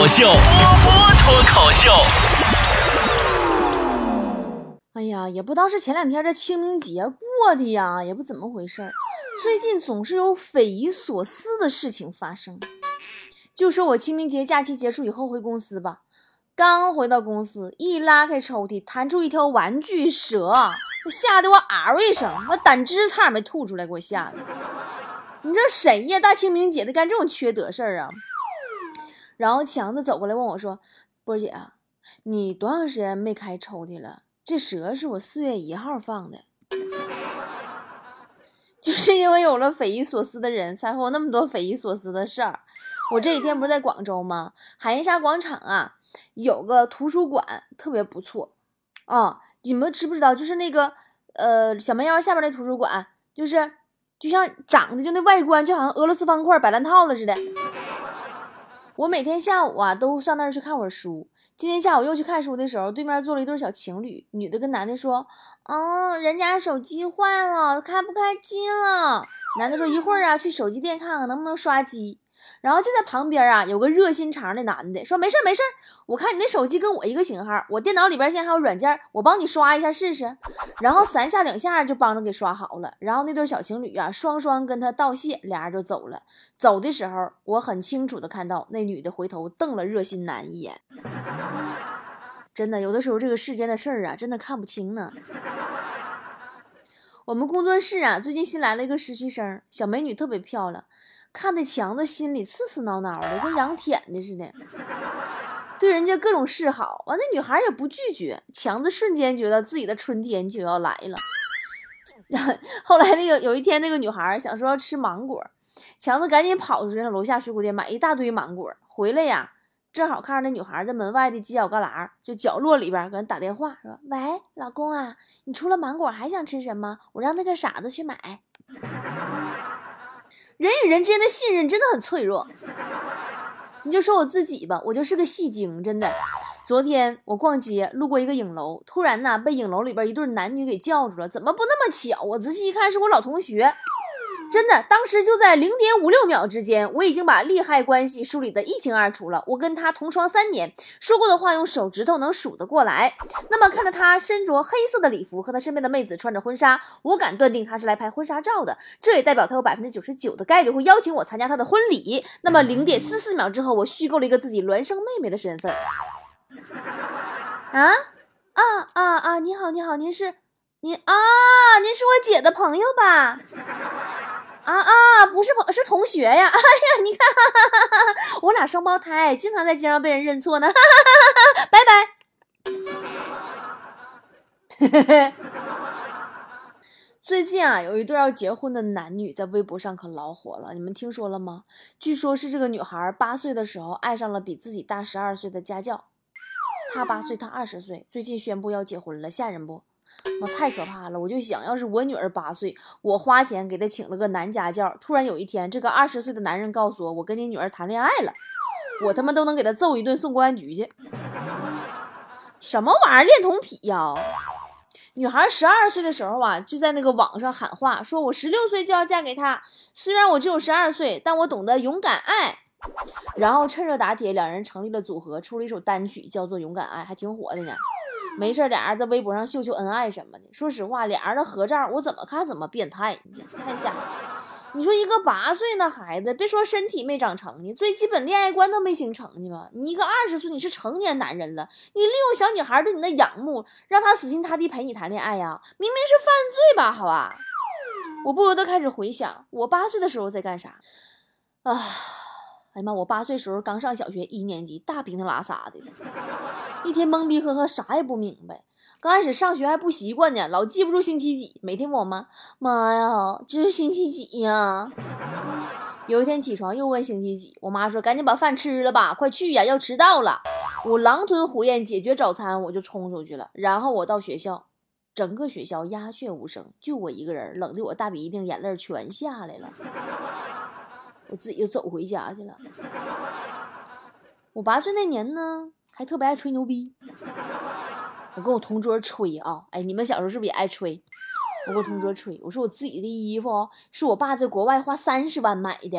口秀，波波脱口秀。哎呀，也不知道是前两天这清明节过的呀，也不怎么回事儿。最近总是有匪夷所思的事情发生。就说我清明节假期结束以后回公司吧，刚回到公司，一拉开抽屉，弹出一条玩具蛇，吓得我嗷一声，我胆汁差点没吐出来，给我吓的。你这谁呀？大清明节的干这种缺德事儿啊！然后强子走过来问我说：“波姐啊，你多长时间没开抽屉了？这蛇是我四月一号放的。”就是因为有了匪夷所思的人，才会有那么多匪夷所思的事儿。我这几天不是在广州吗？海燕沙广场啊，有个图书馆特别不错啊。你们知不知道？就是那个呃小蛮腰下边那图书馆，就是就像长得就那外观，就好像俄罗斯方块摆烂套了似的。我每天下午啊都上那儿去看会儿书。今天下午又去看书的时候，对面坐了一对小情侣，女的跟男的说：“嗯，人家手机坏了，开不开机了。”男的说：“一会儿啊，去手机店看看能不能刷机。”然后就在旁边啊，有个热心肠的男的说：“没事没事我看你那手机跟我一个型号，我电脑里边现在还有软件，我帮你刷一下试试。”然后三下两下就帮着给刷好了。然后那对小情侣啊，双双跟他道谢，俩人就走了。走的时候，我很清楚的看到那女的回头瞪了热心男一眼。真的，有的时候这个世间的事儿啊，真的看不清呢。我们工作室啊，最近新来了一个实习生，小美女特别漂亮。看的强子心里刺刺挠挠的，跟羊舔的似的，对人家各种示好，完那女孩也不拒绝，强子瞬间觉得自己的春天就要来了。后来那个有一天，那个女孩想说要吃芒果，强子赶紧跑出去楼下水果店买一大堆芒果，回来呀，正好看着那女孩在门外的犄角旮旯，就角落里边给人打电话说：“喂，老公啊，你除了芒果还想吃什么？我让那个傻子去买。”人与人之间的信任真的很脆弱。你就说我自己吧，我就是个戏精，真的。昨天我逛街路过一个影楼，突然呢被影楼里边一对男女给叫住了。怎么不那么巧？我仔细一看，是我老同学。真的，当时就在零点五六秒之间，我已经把利害关系梳理得一清二楚了。我跟他同床三年，说过的话用手指头能数得过来。那么看着他身着黑色的礼服，和他身边的妹子穿着婚纱，我敢断定他是来拍婚纱照的。这也代表他有百分之九十九的概率会邀请我参加他的婚礼。那么零点四四秒之后，我虚构了一个自己孪生妹妹的身份。啊啊啊啊！你好，你好，您是您啊？您是我姐的朋友吧？啊啊，不是朋是同学呀！哎呀，你看，哈哈哈哈我俩双胞胎，经常在街上被人认错呢。哈哈哈哈拜拜。最近啊，有一对要结婚的男女在微博上可老火了，你们听说了吗？据说是这个女孩八岁的时候爱上了比自己大十二岁的家教，他八岁，他二十岁，最近宣布要结婚了，吓人不？我太可怕了！我就想要是我女儿八岁，我花钱给她请了个男家教，突然有一天，这个二十岁的男人告诉我，我跟你女儿谈恋爱了，我他妈都能给他揍一顿，送公安局去。什么玩意儿恋童癖呀？女孩十二岁的时候啊，就在那个网上喊话，说我十六岁就要嫁给他，虽然我只有十二岁，但我懂得勇敢爱。然后趁热打铁，两人成立了组合，出了一首单曲，叫做《勇敢爱》，还挺火的呢。没事，俩人在微博上秀秀恩爱什么的。说实话，俩人的合照我怎么看怎么变态，你看一下。你说一个八岁那孩子，别说身体没长成呢，最基本恋爱观都没形成呢吧？你一个二十岁，你是成年男人了，你利用小女孩对你的仰慕，让她死心塌地陪你谈恋爱呀？明明是犯罪吧？好吧，我不由得开始回想，我八岁的时候在干啥啊？哎呀妈！我八岁时候刚上小学一年级，大鼻涕拉撒的，一天懵逼呵呵，啥也不明白。刚开始上学还不习惯呢，老记不住星期几，每天问我妈：“妈呀，这是星期几呀？” 有一天起床又问星期几，我妈说：“赶紧把饭吃了吧，快去呀，要迟到了。”我狼吞虎咽解决早餐，我就冲出去了。然后我到学校，整个学校鸦雀无声，就我一个人，冷的我大鼻涕眼泪全下来了。我自己就走回家去了。我八岁那年呢，还特别爱吹牛逼。我跟我同桌吹啊，哎，你们小时候是不是也爱吹？我跟我同桌吹，我说我自己的衣服是我爸在国外花三十万买的。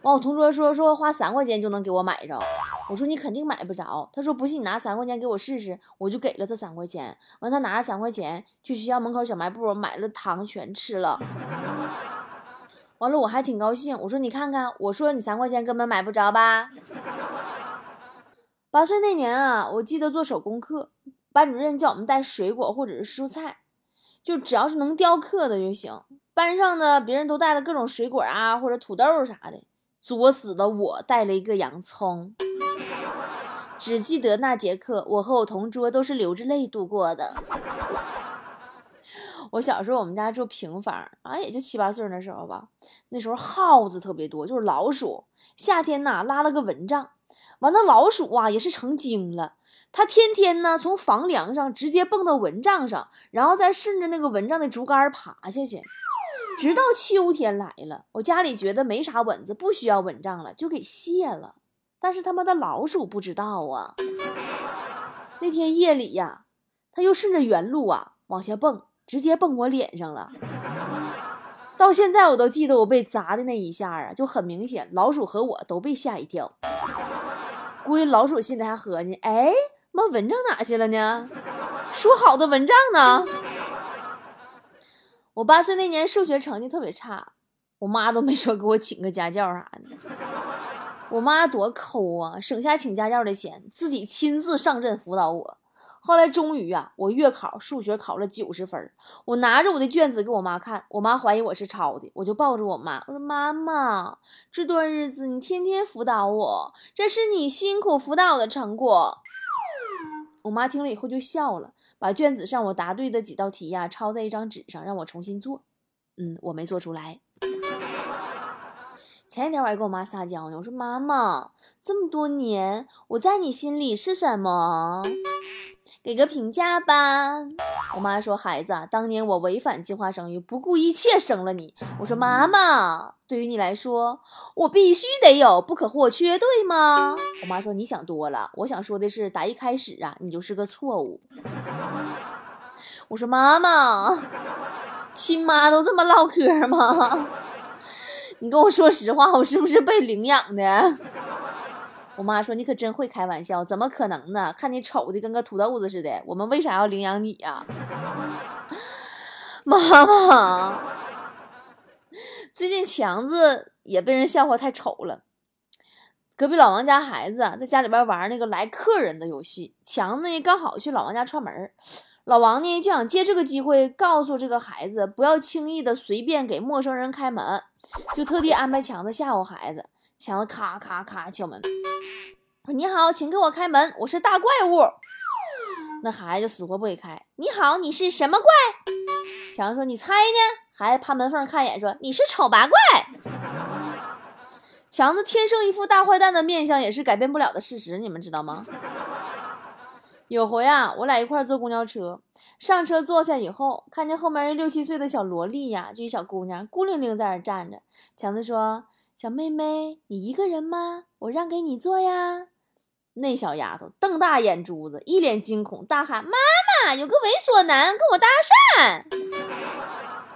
完，我同桌说说花三块钱就能给我买着，我说你肯定买不着。他说不信你拿三块钱给我试试，我就给了他三块钱。完，他拿着三块钱去学校门口小卖部买了糖全吃了。完了，我还挺高兴，我说你看看，我说你三块钱根本买不着吧。八岁那年啊，我记得做手工课，班主任叫我们带水果或者是蔬菜，就只要是能雕刻的就行。班上的别人都带了各种水果啊，或者土豆啥的，作死的我带了一个洋葱。只记得那节课，我和我同桌都是流着泪度过的。我小时候，我们家住平房啊，也就七八岁那时候吧。那时候耗子特别多，就是老鼠。夏天呐，拉了个蚊帐。完，了老鼠啊也是成精了，它天天呢从房梁上直接蹦到蚊帐上，然后再顺着那个蚊帐的竹竿爬下去，直到秋天来了，我家里觉得没啥蚊子，不需要蚊帐了，就给卸了。但是他妈的老鼠不知道啊，那天夜里呀，它又顺着原路啊往下蹦，直接蹦我脸上了。到现在我都记得我被砸的那一下啊，就很明显，老鼠和我都被吓一跳。估计老鼠心里还合计：哎，妈蚊帐哪去了呢？说好的蚊帐呢？我八岁那年数学成绩特别差，我妈都没说给我请个家教啥的。我妈多抠啊，省下请家教的钱，自己亲自上阵辅导我。后来终于啊，我月考数学考了九十分，我拿着我的卷子给我妈看，我妈怀疑我是抄的，我就抱着我妈，我说妈妈，这段日子你天天辅导我，这是你辛苦辅导的成果。我妈听了以后就笑了，把卷子上我答对的几道题呀抄在一张纸上，让我重新做。嗯，我没做出来。前几天我还跟我妈撒娇呢，我说妈妈，这么多年我在你心里是什么？给个评价吧。我妈说：“孩子，当年我违反计划生育，不顾一切生了你。”我说：“妈妈，对于你来说，我必须得有，不可或缺，对吗？”我妈说：“你想多了，我想说的是，打一开始啊，你就是个错误。”我说：“妈妈，亲妈都这么唠嗑吗？你跟我说实话，我是不是被领养的？”我妈说：“你可真会开玩笑，怎么可能呢？看你丑的跟个土豆子似的，我们为啥要领养你呀？” 妈妈，最近强子也被人笑话太丑了。隔壁老王家孩子在家里边玩那个来客人的游戏，强子呢刚好去老王家串门，老王呢就想借这个机会告诉这个孩子不要轻易的随便给陌生人开门，就特地安排强子吓唬孩子。强子咔咔咔敲门，：“你好，请给我开门，我是大怪物。”那孩子就死活不给开。你好，你是什么怪？强子说：“你猜呢？”孩子趴门缝看一眼，说：“你是丑八怪。”强子天生一副大坏蛋的面相，也是改变不了的事实，你们知道吗？有回啊，我俩一块坐公交车，上车坐下以后，看见后面一六七岁的小萝莉呀，就一小姑娘，孤零零在那站着。强子说。小妹妹，你一个人吗？我让给你坐呀。那小丫头瞪大眼珠子，一脸惊恐，大喊：“妈妈，有个猥琐男跟我搭讪！”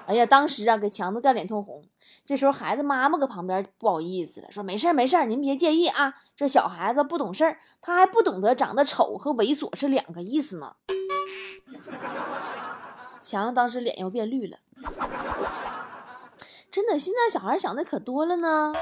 哎呀，当时啊，给强子干脸通红。这时候，孩子妈妈搁旁边不好意思了，说：“没事没事您别介意啊，这小孩子不懂事儿，他还不懂得长得丑和猥琐是两个意思呢。”强子当时脸又变绿了。真的，现在小孩想的可多了呢。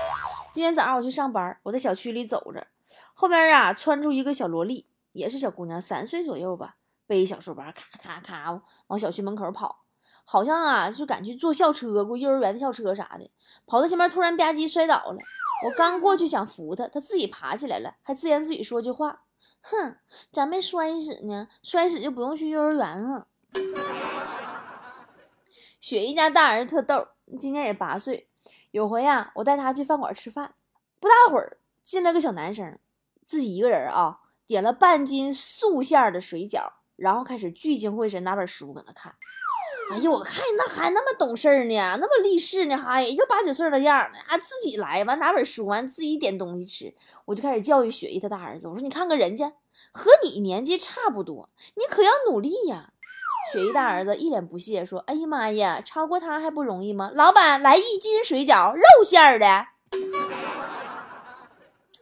今天早上我去上班，我在小区里走着，后边啊窜出一个小萝莉，也是小姑娘，三岁左右吧，背一小书包，咔咔咔往小区门口跑，好像啊就赶去坐校车，过幼儿园的校车啥的。跑到前面突然吧唧摔倒了，我刚过去想扶她，她自己爬起来了，还自言自语说句话：“哼，咋没摔死呢？摔死就不用去幼儿园了。”雪姨家大儿子特逗。今年也八岁，有回呀，我带他去饭馆吃饭，不大会儿进来个小男生，自己一个人啊，点了半斤素馅的水饺，然后开始聚精会神拿本书搁那看。哎呀，我看那还那么懂事呢，那么立事呢，还也就八九岁的样儿，啊，自己来完拿本书完自己点东西吃，我就开始教育雪姨他大儿子，我说你看看人家和你年纪差不多，你可要努力呀。雪姨大儿子一脸不屑说：“哎呀妈呀，超过他还不容易吗？老板，来一斤水饺，肉馅儿的。”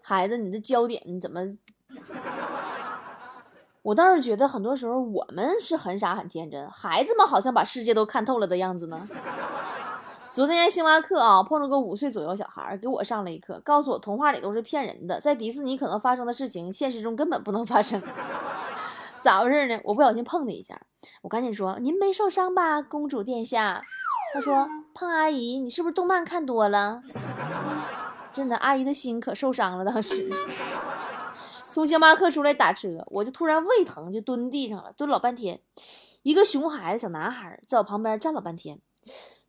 孩子，你的焦点你怎么？我倒是觉得很多时候我们是很傻很天真，孩子们好像把世界都看透了的样子呢。昨天星巴克啊，碰着个五岁左右小孩，给我上了一课，告诉我童话里都是骗人的，在迪士尼可能发生的事情，现实中根本不能发生。咋回事呢？我不小心碰他一下，我赶紧说：“您没受伤吧，公主殿下？”他说：“胖阿姨，你是不是动漫看多了？”真的，阿姨的心可受伤了，当时。从星巴克出来打车，我就突然胃疼，就蹲地上了，蹲老半天。一个熊孩子小男孩在我旁边站了半天，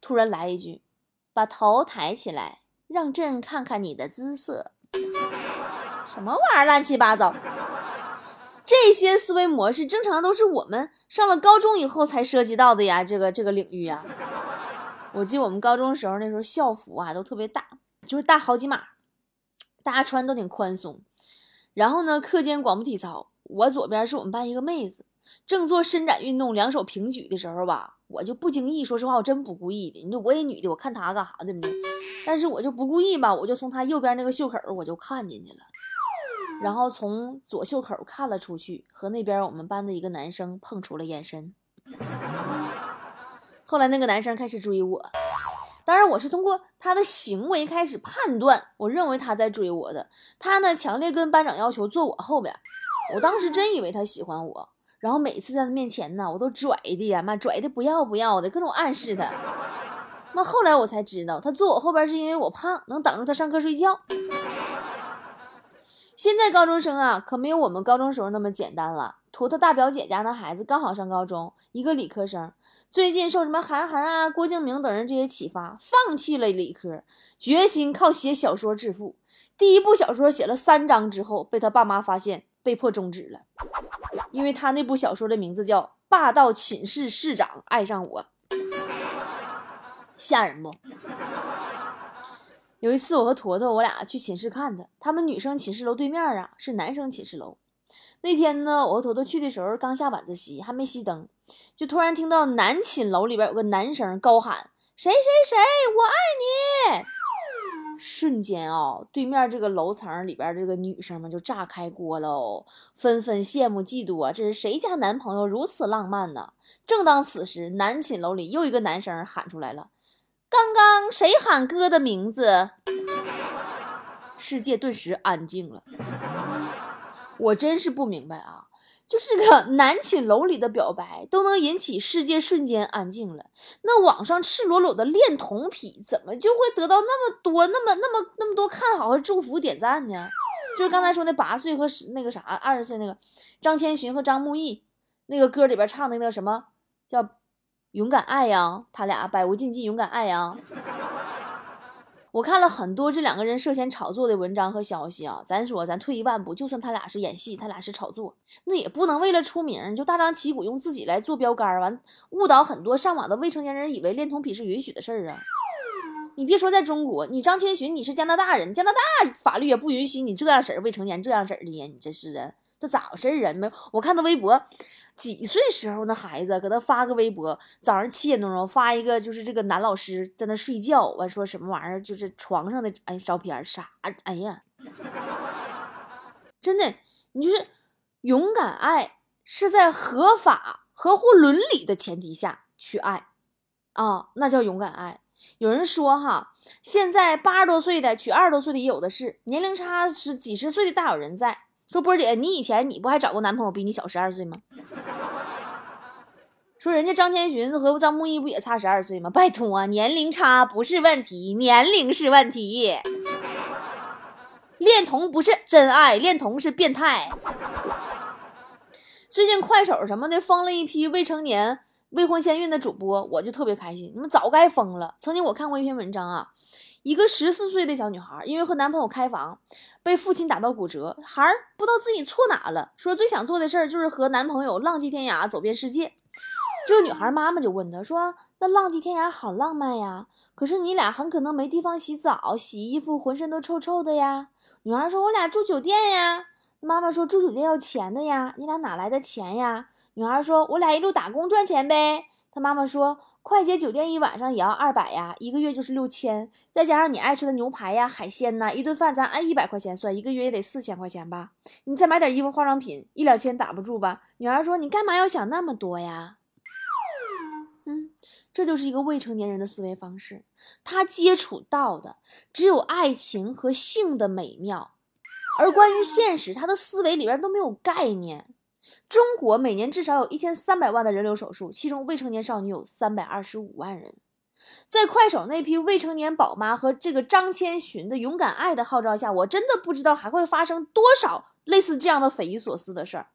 突然来一句：“把头抬起来，让朕看看你的姿色。”什么玩意儿，乱七八糟！这些思维模式正常都是我们上了高中以后才涉及到的呀，这个这个领域呀。我记得我们高中时候，那时候校服啊都特别大，就是大好几码，大家穿都挺宽松。然后呢，课间广播体操，我左边是我们班一个妹子，正做伸展运动，两手平举的时候吧，我就不经意，说实话，我真不故意的。你说我也女的，我看她干啥对不对？但是我就不故意吧，我就从她右边那个袖口我就看进去了，然后从左袖口看了出去，和那边我们班的一个男生碰出了眼神。后来那个男生开始追我。当然，我是通过他的行为开始判断，我认为他在追我的。他呢，强烈跟班长要求坐我后边，我当时真以为他喜欢我。然后每次在他面前呢，我都拽的呀，妈拽的不要不要的，各种暗示他。那后来我才知道，他坐我后边是因为我胖，能挡住他上课睡觉。现在高中生啊，可没有我们高中时候那么简单了。图图大表姐家那孩子刚好上高中，一个理科生。最近受什么韩寒啊、郭敬明等人这些启发，放弃了理科，决心靠写小说致富。第一部小说写了三章之后，被他爸妈发现，被迫终止了。因为他那部小说的名字叫《霸道寝室室长爱上我》，吓人不？有一次，我和坨坨我俩去寝室看他，他们女生寝室楼对面啊是男生寝室楼。那天呢，我和坨坨去的时候刚下晚自习，还没熄灯。就突然听到男寝楼里边有个男生高喊：“谁谁谁，我爱你！”瞬间啊，对面这个楼层里边这个女生们就炸开锅喽，纷纷羡慕嫉妒啊！这是谁家男朋友如此浪漫呢？正当此时，男寝楼里又一个男生喊出来了：“刚刚谁喊哥的名字？”世界顿时安静了。我真是不明白啊！就是个男寝楼里的表白都能引起世界瞬间安静了，那网上赤裸裸的恋童癖怎么就会得到那么多、那么、那么、那么多看好和祝福点赞呢？就是刚才说那八岁和那个啥二十岁那个张千寻和张木易那个歌里边唱的那个什么叫勇敢爱呀？他俩百无禁忌，勇敢爱呀。我看了很多这两个人涉嫌炒作的文章和消息啊，咱说咱退一万步，就算他俩是演戏，他俩是炒作，那也不能为了出名就大张旗鼓用自己来做标杆，完误导很多上网的未成年人，以为恋童癖是允许的事儿啊！你别说在中国，你张千寻你是加拿大人，加拿大法律也不允许你这样式儿未成年这样式儿的呀！你这是啊，这咋回事儿啊？没，我看他微博。几岁时候那孩子搁那发个微博，早上七点多钟发一个，就是这个男老师在那睡觉，完说什么玩意儿，就是床上的哎照片啥，哎呀，真的，你就是勇敢爱是在合法、合乎伦理的前提下去爱啊，那叫勇敢爱。有人说哈，现在八十多岁的娶二十多岁的也有的是，年龄差是几十岁的大有人在。说波姐，你以前你不还找过男朋友比你小十二岁吗？说人家张千寻和张木易不也差十二岁吗？拜托，年龄差不是问题，年龄是问题。恋童不是真爱，恋童是变态。最近快手什么的封了一批未成年未婚先孕的主播，我就特别开心。你们早该封了。曾经我看过一篇文章啊。一个十四岁的小女孩，因为和男朋友开房，被父亲打到骨折，孩儿不知道自己错哪了，说最想做的事儿就是和男朋友浪迹天涯，走遍世界。这个女孩妈妈就问她说：“那浪迹天涯好浪漫呀，可是你俩很可能没地方洗澡、洗衣服，浑身都臭臭的呀。”女孩说：“我俩住酒店呀。”妈妈说：“住酒店要钱的呀，你俩哪来的钱呀？”女孩说：“我俩一路打工赚钱呗。”她妈妈说：“快捷酒店一晚上也要二百呀，一个月就是六千，再加上你爱吃的牛排呀、海鲜呐，一顿饭咱按一百块钱算，一个月也得四千块钱吧？你再买点衣服、化妆品，一两千打不住吧？”女孩说：“你干嘛要想那么多呀？”这就是一个未成年人的思维方式，他接触到的只有爱情和性的美妙，而关于现实，他的思维里边都没有概念。中国每年至少有一千三百万的人流手术，其中未成年少女有三百二十五万人。在快手那批未成年宝妈和这个张千寻的勇敢爱的号召下，我真的不知道还会发生多少类似这样的匪夷所思的事儿。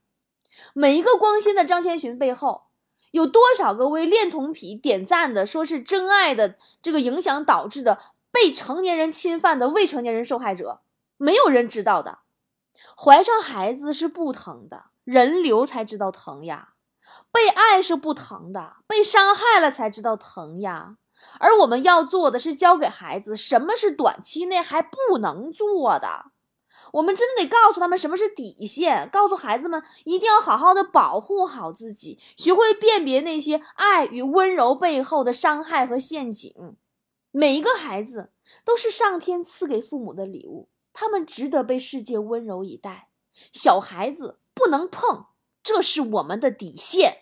每一个光鲜的张千寻背后，有多少个为恋童癖点赞的，说是真爱的这个影响导致的被成年人侵犯的未成年人受害者，没有人知道的。怀上孩子是不疼的。人流才知道疼呀，被爱是不疼的，被伤害了才知道疼呀。而我们要做的是教给孩子什么是短期内还不能做的，我们真的得告诉他们什么是底线，告诉孩子们一定要好好的保护好自己，学会辨别那些爱与温柔背后的伤害和陷阱。每一个孩子都是上天赐给父母的礼物，他们值得被世界温柔以待。小孩子。不能碰，这是我们的底线。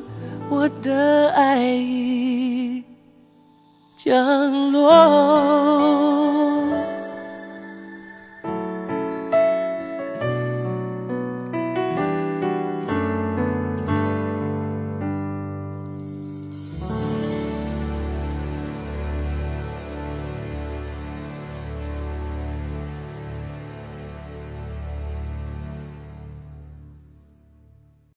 我的爱已降落。